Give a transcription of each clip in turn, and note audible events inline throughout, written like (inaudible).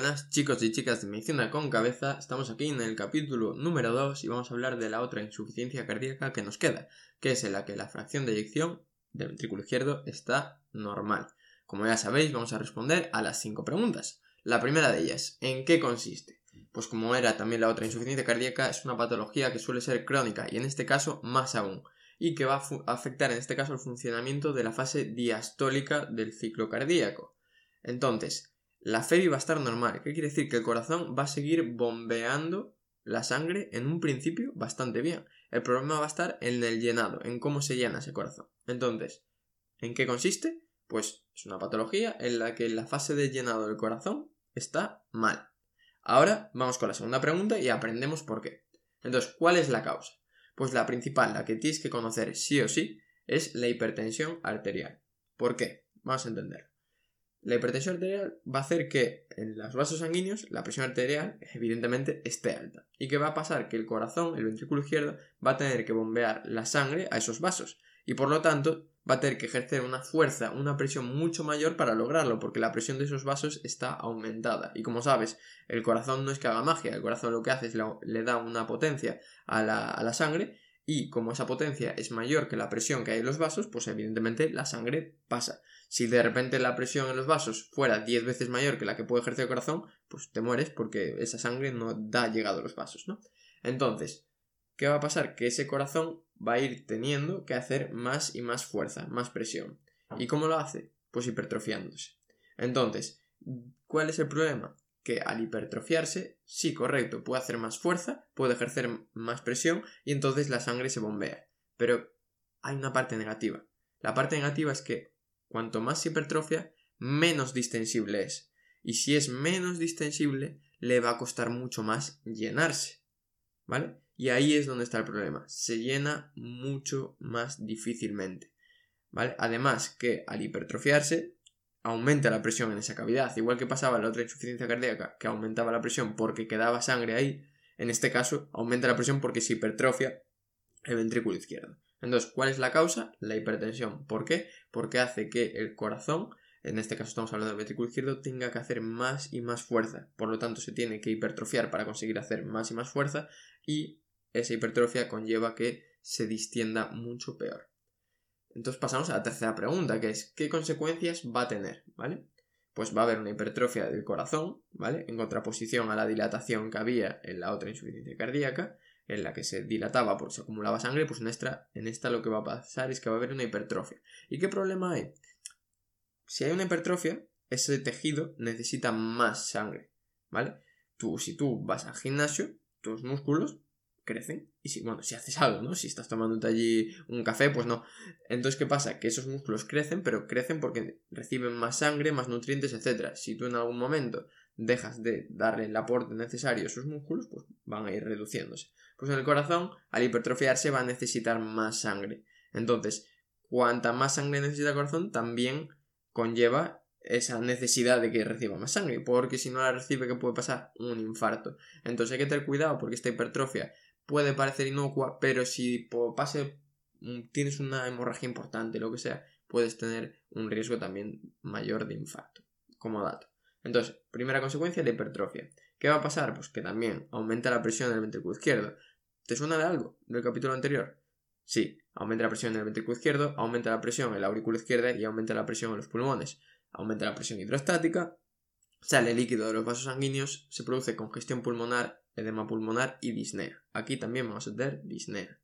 buenas chicos y chicas de Medicina con Cabeza. Estamos aquí en el capítulo número 2 y vamos a hablar de la otra insuficiencia cardíaca que nos queda, que es en la que la fracción de eyección del ventrículo izquierdo está normal. Como ya sabéis, vamos a responder a las 5 preguntas. La primera de ellas, ¿en qué consiste? Pues como era también la otra insuficiencia cardíaca, es una patología que suele ser crónica y en este caso más aún, y que va a afectar en este caso el funcionamiento de la fase diastólica del ciclo cardíaco. Entonces, la FEBI va a estar normal. ¿Qué quiere decir? Que el corazón va a seguir bombeando la sangre en un principio bastante bien. El problema va a estar en el llenado, en cómo se llena ese corazón. Entonces, ¿en qué consiste? Pues es una patología en la que la fase de llenado del corazón está mal. Ahora vamos con la segunda pregunta y aprendemos por qué. Entonces, ¿cuál es la causa? Pues la principal, la que tienes que conocer sí o sí, es la hipertensión arterial. ¿Por qué? Vamos a entenderlo. La hipertensión arterial va a hacer que en los vasos sanguíneos la presión arterial evidentemente esté alta. ¿Y qué va a pasar? Que el corazón, el ventrículo izquierdo, va a tener que bombear la sangre a esos vasos. Y por lo tanto va a tener que ejercer una fuerza, una presión mucho mayor para lograrlo, porque la presión de esos vasos está aumentada. Y como sabes, el corazón no es que haga magia, el corazón lo que hace es le da una potencia a la, sangre y como esa potencia es mayor que la presión que hay en los vasos, pues evidentemente la sangre pasa. Si de repente la presión en los vasos fuera 10 veces mayor que la que puede ejercer el corazón, pues te mueres porque esa sangre no da llegado a los vasos, ¿no? Entonces, ¿qué va a pasar? Que ese corazón va a ir teniendo que hacer más y más fuerza, más presión. ¿Y cómo lo hace? Pues hipertrofiándose. Entonces, ¿cuál es el problema? Que al hipertrofiarse, sí, correcto, puede hacer más fuerza, puede ejercer más presión y entonces la sangre se bombea. Pero hay una parte negativa. La parte negativa es que Cuanto más hipertrofia, menos distensible es. Y si es menos distensible, le va a costar mucho más llenarse. ¿Vale? Y ahí es donde está el problema. Se llena mucho más difícilmente. ¿Vale? Además que al hipertrofiarse, aumenta la presión en esa cavidad. Igual que pasaba en la otra insuficiencia cardíaca, que aumentaba la presión porque quedaba sangre ahí. En este caso, aumenta la presión porque se hipertrofia el ventrículo izquierdo. Entonces, ¿cuál es la causa? La hipertensión. ¿Por qué? Porque hace que el corazón, en este caso estamos hablando del ventrículo izquierdo, tenga que hacer más y más fuerza. Por lo tanto, se tiene que hipertrofiar para conseguir hacer más y más fuerza y esa hipertrofia conlleva que se distienda mucho peor. Entonces pasamos a la tercera pregunta, que es ¿qué consecuencias va a tener? ¿Vale? Pues va a haber una hipertrofia del corazón, ¿vale? En contraposición a la dilatación que había en la otra insuficiencia cardíaca en la que se dilataba porque se acumulaba sangre, pues en esta, en esta lo que va a pasar es que va a haber una hipertrofia. ¿Y qué problema hay? Si hay una hipertrofia, ese tejido necesita más sangre, ¿vale? Tú, si tú vas al gimnasio, tus músculos crecen. Y si, bueno, si haces algo, ¿no? Si estás tomándote allí un café, pues no. Entonces, ¿qué pasa? Que esos músculos crecen, pero crecen porque reciben más sangre, más nutrientes, etc. Si tú en algún momento dejas de darle el aporte necesario a esos músculos, pues van a ir reduciéndose. Pues en el corazón, al hipertrofiarse, va a necesitar más sangre. Entonces, cuanta más sangre necesita el corazón, también conlleva esa necesidad de que reciba más sangre, porque si no la recibe, ¿qué puede pasar? Un infarto. Entonces hay que tener cuidado porque esta hipertrofia puede parecer inocua, pero si pase, tienes una hemorragia importante, lo que sea, puedes tener un riesgo también mayor de infarto, como dato. Entonces, primera consecuencia, la hipertrofia. ¿Qué va a pasar? Pues que también aumenta la presión del ventrículo izquierdo. ¿Te suena de algo del capítulo anterior? Sí, aumenta la presión en el ventrículo izquierdo, aumenta la presión en la aurícula izquierda y aumenta la presión en los pulmones. Aumenta la presión hidrostática, sale líquido de los vasos sanguíneos, se produce congestión pulmonar, edema pulmonar y disnea. Aquí también vamos a tener disnea.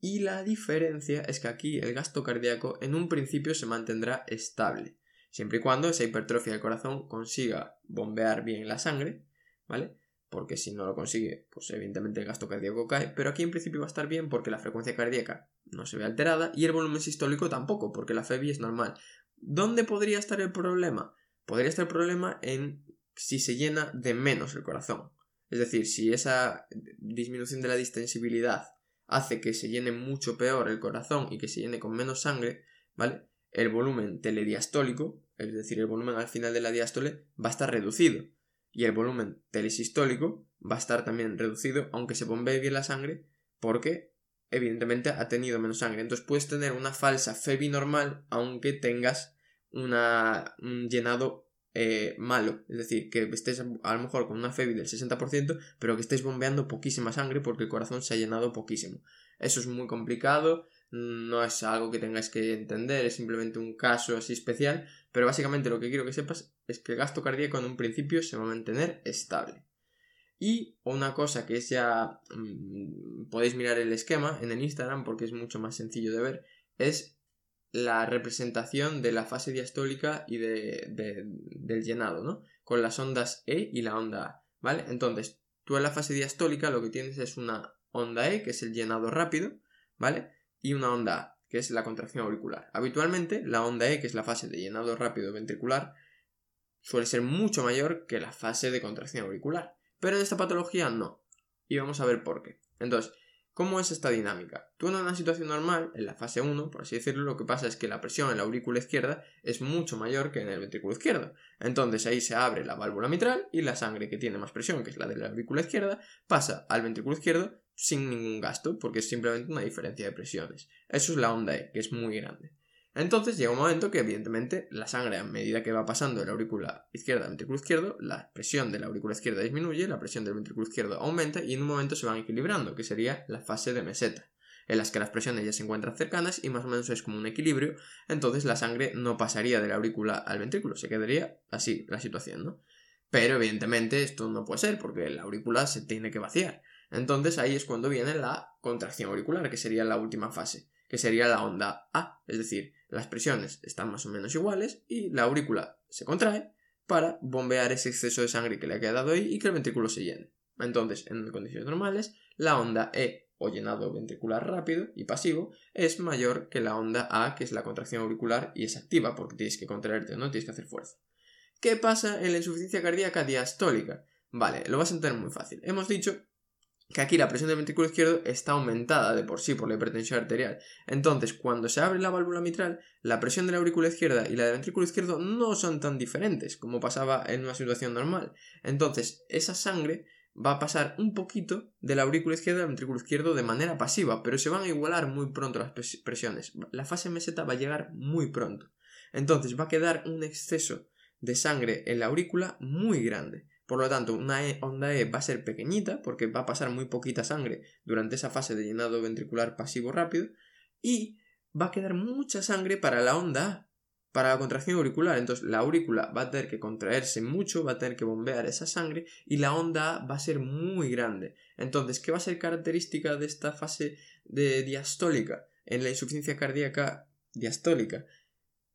Y la diferencia es que aquí el gasto cardíaco en un principio se mantendrá estable, siempre y cuando esa hipertrofia del corazón consiga bombear bien la sangre, ¿vale? Porque si no lo consigue, pues evidentemente el gasto cardíaco cae, pero aquí en principio va a estar bien porque la frecuencia cardíaca no se ve alterada y el volumen sistólico tampoco, porque la FEBI es normal. ¿Dónde podría estar el problema? Podría estar el problema en si se llena de menos el corazón. Es decir, si esa disminución de la distensibilidad hace que se llene mucho peor el corazón y que se llene con menos sangre, ¿vale? El volumen telediastólico, es decir, el volumen al final de la diástole, va a estar reducido y el volumen telesistólico va a estar también reducido, aunque se bombee bien la sangre, porque evidentemente ha tenido menos sangre. Entonces puedes tener una falsa FEBI normal, aunque tengas una, un llenado eh, malo. Es decir, que estés a lo mejor con una FEBI del 60%, pero que estés bombeando poquísima sangre porque el corazón se ha llenado poquísimo. Eso es muy complicado, no es algo que tengáis que entender, es simplemente un caso así especial, pero básicamente lo que quiero que sepas es que el gasto cardíaco en un principio se va a mantener estable. Y una cosa que es ya mm, podéis mirar el esquema en el Instagram porque es mucho más sencillo de ver, es la representación de la fase diastólica y de, del llenado, ¿no? Con las ondas E y la onda A, ¿vale? Entonces, tú en la fase diastólica lo que tienes es una onda E, que es el llenado rápido, ¿vale? Y una onda A, que es la contracción auricular. Habitualmente, la onda E, que es la fase de llenado rápido ventricular, suele ser mucho mayor que la fase de contracción auricular. Pero en esta patología no. Y vamos a ver por qué. Entonces, ¿Cómo es esta dinámica? Tú en una situación normal, en la fase 1, por así decirlo, lo que pasa es que la presión en la aurícula izquierda es mucho mayor que en el ventrículo izquierdo. Entonces ahí se abre la válvula mitral y la sangre que tiene más presión, que es la de la aurícula izquierda, pasa al ventrículo izquierdo sin ningún gasto, porque es simplemente una diferencia de presiones. Eso es la onda E, que es muy grande. Entonces llega un momento que evidentemente la sangre a medida que va pasando de la aurícula izquierda al ventrículo izquierdo, la presión de la aurícula izquierda disminuye, la presión del ventrículo izquierdo aumenta y en un momento se van equilibrando, que sería la fase de meseta, en las que las presiones ya se encuentran cercanas y más o menos es como un equilibrio, entonces la sangre no pasaría de la aurícula al ventrículo, se quedaría así la situación, ¿no? Pero evidentemente esto no puede ser porque la aurícula se tiene que vaciar. Entonces ahí es cuando viene la contracción auricular, que sería la última fase, que sería la onda A, es decir, las presiones están más o menos iguales y la aurícula se contrae para bombear ese exceso de sangre que le ha quedado ahí y que el ventrículo se llene. Entonces, en condiciones normales, la onda E o llenado ventricular rápido y pasivo es mayor que la onda A, que es la contracción auricular y es activa porque tienes que contraerte, no tienes que hacer fuerza. ¿Qué pasa en la insuficiencia cardíaca diastólica? Vale, lo vas a entender muy fácil. Hemos dicho que aquí la presión del ventrículo izquierdo está aumentada de por sí por la hipertensión arterial. Entonces, cuando se abre la válvula mitral, la presión de la aurícula izquierda y la del ventrículo izquierdo no son tan diferentes como pasaba en una situación normal. Entonces, esa sangre va a pasar un poquito de la aurícula izquierda al ventrículo izquierdo de manera pasiva, pero se van a igualar muy pronto las presiones. La fase meseta va a llegar muy pronto. Entonces, va a quedar un exceso de sangre en la aurícula muy grande. Por lo tanto, una e, onda E va a ser pequeñita porque va a pasar muy poquita sangre durante esa fase de llenado ventricular pasivo rápido y va a quedar mucha sangre para la onda A, para la contracción auricular. Entonces la aurícula va a tener que contraerse mucho, va a tener que bombear esa sangre y la onda A va a ser muy grande. Entonces, ¿qué va a ser característica de esta fase de diastólica en la insuficiencia cardíaca diastólica?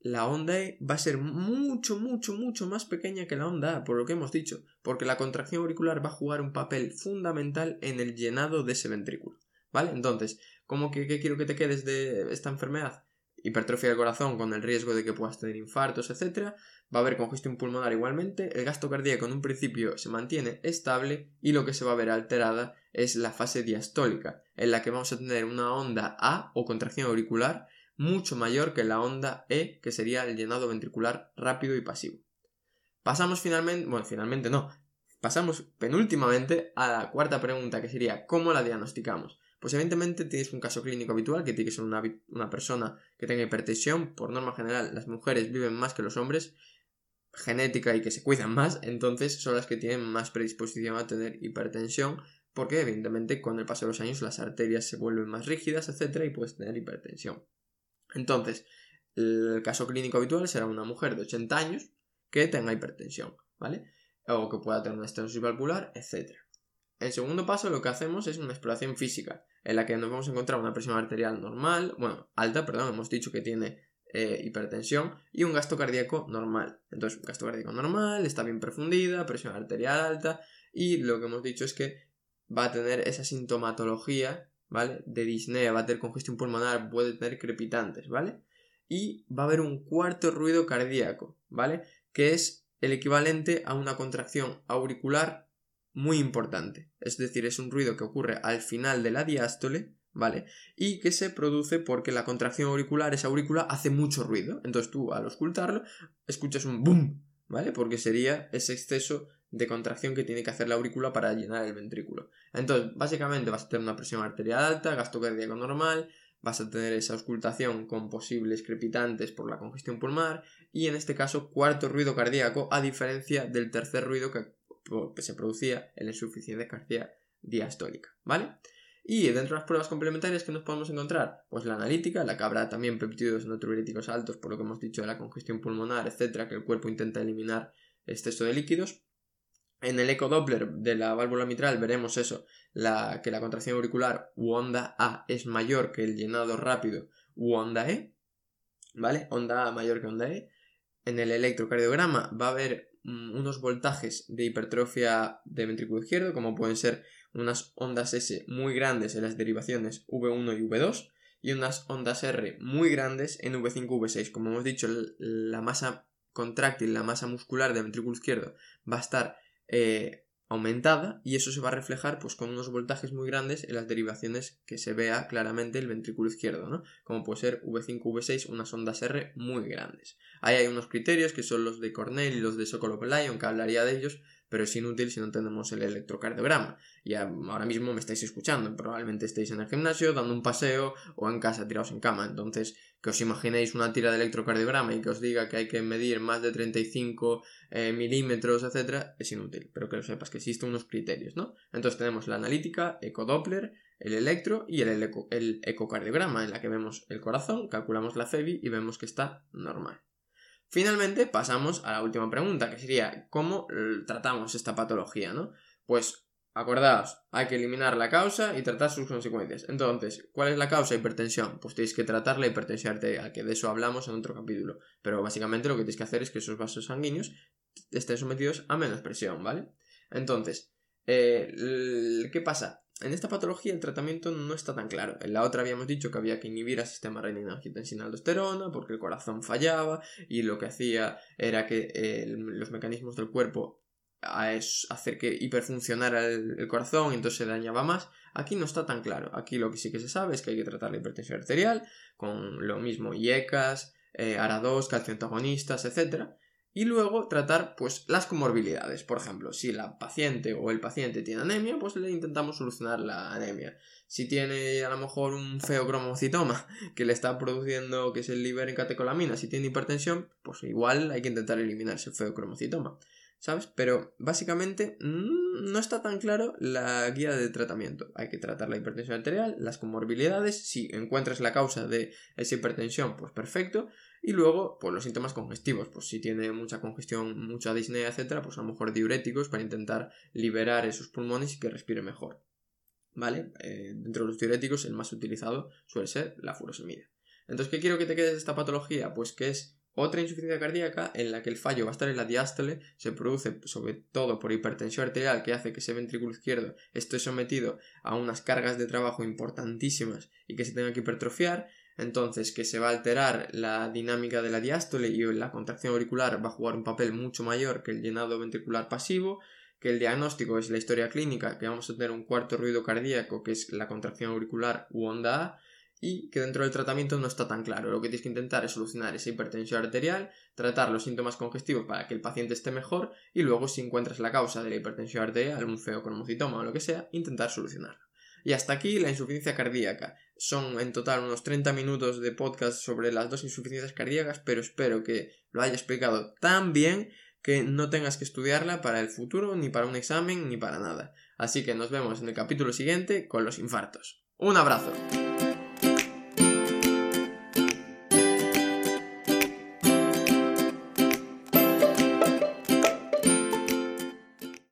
La onda E va a ser mucho, mucho, mucho más pequeña que la onda A, por lo que hemos dicho, porque la contracción auricular va a jugar un papel fundamental en el llenado de ese ventrículo. ¿Vale? Entonces, ¿cómo que quiero que te quedes de esta enfermedad? Hipertrofia del corazón con el riesgo de que puedas tener infartos, etc. Va a haber congestión pulmonar igualmente, el gasto cardíaco en un principio se mantiene estable y lo que se va a ver alterada es la fase diastólica, en la que vamos a tener una onda A o contracción auricular mucho mayor que la onda E, que sería el llenado ventricular rápido y pasivo. Pasamos finalmente, bueno, finalmente no, pasamos penúltimamente a la cuarta pregunta, que sería ¿cómo la diagnosticamos? Pues evidentemente tienes un caso clínico habitual, que tiene que ser una, una persona que tenga hipertensión. Por norma general, las mujeres viven más que los hombres, genética y que se cuidan más, entonces son las que tienen más predisposición a tener hipertensión, porque evidentemente con el paso de los años las arterias se vuelven más rígidas, etcétera, y puedes tener hipertensión. Entonces, el caso clínico habitual será una mujer de 80 años que tenga hipertensión, ¿vale? O que pueda tener una estenosis valvular, etc. En segundo paso, lo que hacemos es una exploración física, en la que nos vamos a encontrar una presión arterial normal, bueno, alta, perdón, hemos dicho que tiene eh, hipertensión y un gasto cardíaco normal. Entonces, un gasto cardíaco normal, está bien profundida, presión arterial alta y lo que hemos dicho es que va a tener esa sintomatología ¿vale? De disnea, va a tener congestión pulmonar, puede tener crepitantes, ¿vale? Y va a haber un cuarto ruido cardíaco, ¿vale? Que es el equivalente a una contracción auricular muy importante. Es decir, es un ruido que ocurre al final de la diástole, ¿vale? Y que se produce porque la contracción auricular, esa aurícula, hace mucho ruido. Entonces tú al ocultarlo escuchas un boom, ¿vale? Porque sería ese exceso de contracción que tiene que hacer la aurícula para llenar el ventrículo. Entonces, básicamente vas a tener una presión arterial alta, gasto cardíaco normal, vas a tener esa auscultación con posibles crepitantes por la congestión pulmonar y en este caso cuarto ruido cardíaco a diferencia del tercer ruido que se producía en la insuficiencia cardíaca diastólica, ¿vale? Y dentro de las pruebas complementarias que nos podemos encontrar, pues la analítica, la que habrá también peptidos natriuréticos altos, por lo que hemos dicho de la congestión pulmonar, etcétera, que el cuerpo intenta eliminar exceso de líquidos. En el ecodoppler de la válvula mitral veremos eso, la, que la contracción auricular u onda A es mayor que el llenado rápido u onda E, ¿vale? Onda A mayor que onda E. En el electrocardiograma va a haber mm, unos voltajes de hipertrofia de ventrículo izquierdo, como pueden ser unas ondas S muy grandes en las derivaciones V1 y V2 y unas ondas R muy grandes en V5 y V6. Como hemos dicho, la masa contráctil, la masa muscular del ventrículo izquierdo va a estar eh, aumentada y eso se va a reflejar pues con unos voltajes muy grandes en las derivaciones que se vea claramente el ventrículo izquierdo, ¿no? Como puede ser V5, V6, unas ondas R muy grandes. Ahí hay unos criterios que son los de Cornell y los de Sokolov-Lyon, que hablaría de ellos, pero es inútil si no tenemos el electrocardiograma. Y ahora mismo me estáis escuchando, probablemente estéis en el gimnasio dando un paseo o en casa tirados en cama. Entonces, que os imaginéis una tira de electrocardiograma y que os diga que hay que medir más de 35 eh, milímetros, etcétera, es inútil. Pero que lo sepas que existen unos criterios, ¿no? Entonces tenemos la analítica, ecodoppler, el electro y el, el ecocardiograma, en la que vemos el corazón, calculamos la FEBI y vemos que está normal. Finalmente pasamos a la última pregunta, que sería ¿cómo tratamos esta patología? ¿no? Pues acordaos, hay que eliminar la causa y tratar sus consecuencias. Entonces, ¿cuál es la causa? Hipertensión. Pues tenéis que tratar la hipertensión arterial, que de eso hablamos en otro capítulo. Pero básicamente lo que tenéis que hacer es que esos vasos sanguíneos estén sometidos a menos presión, ¿vale? Entonces, eh, ¿qué pasa? En esta patología el tratamiento no está tan claro. En la otra habíamos dicho que había que inhibir al sistema renina-angiotensina-aldosterona porque el corazón fallaba y lo que hacía era que eh, los mecanismos del cuerpo a hacer que hiperfuncionara el, corazón y entonces se dañaba más. Aquí no está tan claro. Aquí lo que sí que se sabe es que hay que tratar la hipertensión arterial con lo mismo IECAS, eh, ARA2, calcio antagonistas, etc y luego tratar pues las comorbilidades. Por ejemplo, si la paciente o el paciente tiene anemia, pues le intentamos solucionar la anemia. Si tiene a lo mejor un feocromocitoma (laughs) que le está produciendo que se libere catecolamina, si tiene hipertensión, pues igual hay que intentar eliminar ese feocromocitoma. ¿Sabes? Pero básicamente mm, no está tan claro la guía de tratamiento. Hay que tratar la hipertensión arterial, las comorbilidades. Si encuentras la causa de esa hipertensión, pues perfecto. Y luego, pues los síntomas congestivos, pues si tiene mucha congestión, mucha disnea, etcétera, pues a lo mejor diuréticos para intentar liberar esos pulmones y que respire mejor. ¿Vale? Eh, dentro de los diuréticos, el más utilizado suele ser la furosemida. Entonces, ¿qué quiero que te quedes de esta patología? Pues que es otra insuficiencia cardíaca en la que el fallo va a estar en la diástole, se produce sobre todo por hipertensión arterial que hace que ese ventrículo izquierdo esté sometido a unas cargas de trabajo importantísimas y que se tenga que hipertrofiar. Entonces que se va a alterar la dinámica de la diástole y la contracción auricular va a jugar un papel mucho mayor que el llenado ventricular pasivo, que el diagnóstico es la historia clínica, que vamos a tener un cuarto ruido cardíaco, que es la contracción auricular u onda A, y que dentro del tratamiento no está tan claro. Lo que tienes que intentar es solucionar esa hipertensión arterial, tratar los síntomas congestivos para que el paciente esté mejor y luego si encuentras la causa de la hipertensión arterial, un feocromocitoma o lo que sea, intentar solucionarlo. Y hasta aquí la insuficiencia cardíaca. Son en total unos 30 minutos de podcast sobre las dos insuficiencias cardíacas, pero espero que lo haya explicado tan bien que no tengas que estudiarla para el futuro, ni para un examen, ni para nada. Así que nos vemos en el capítulo siguiente con los infartos. Un abrazo.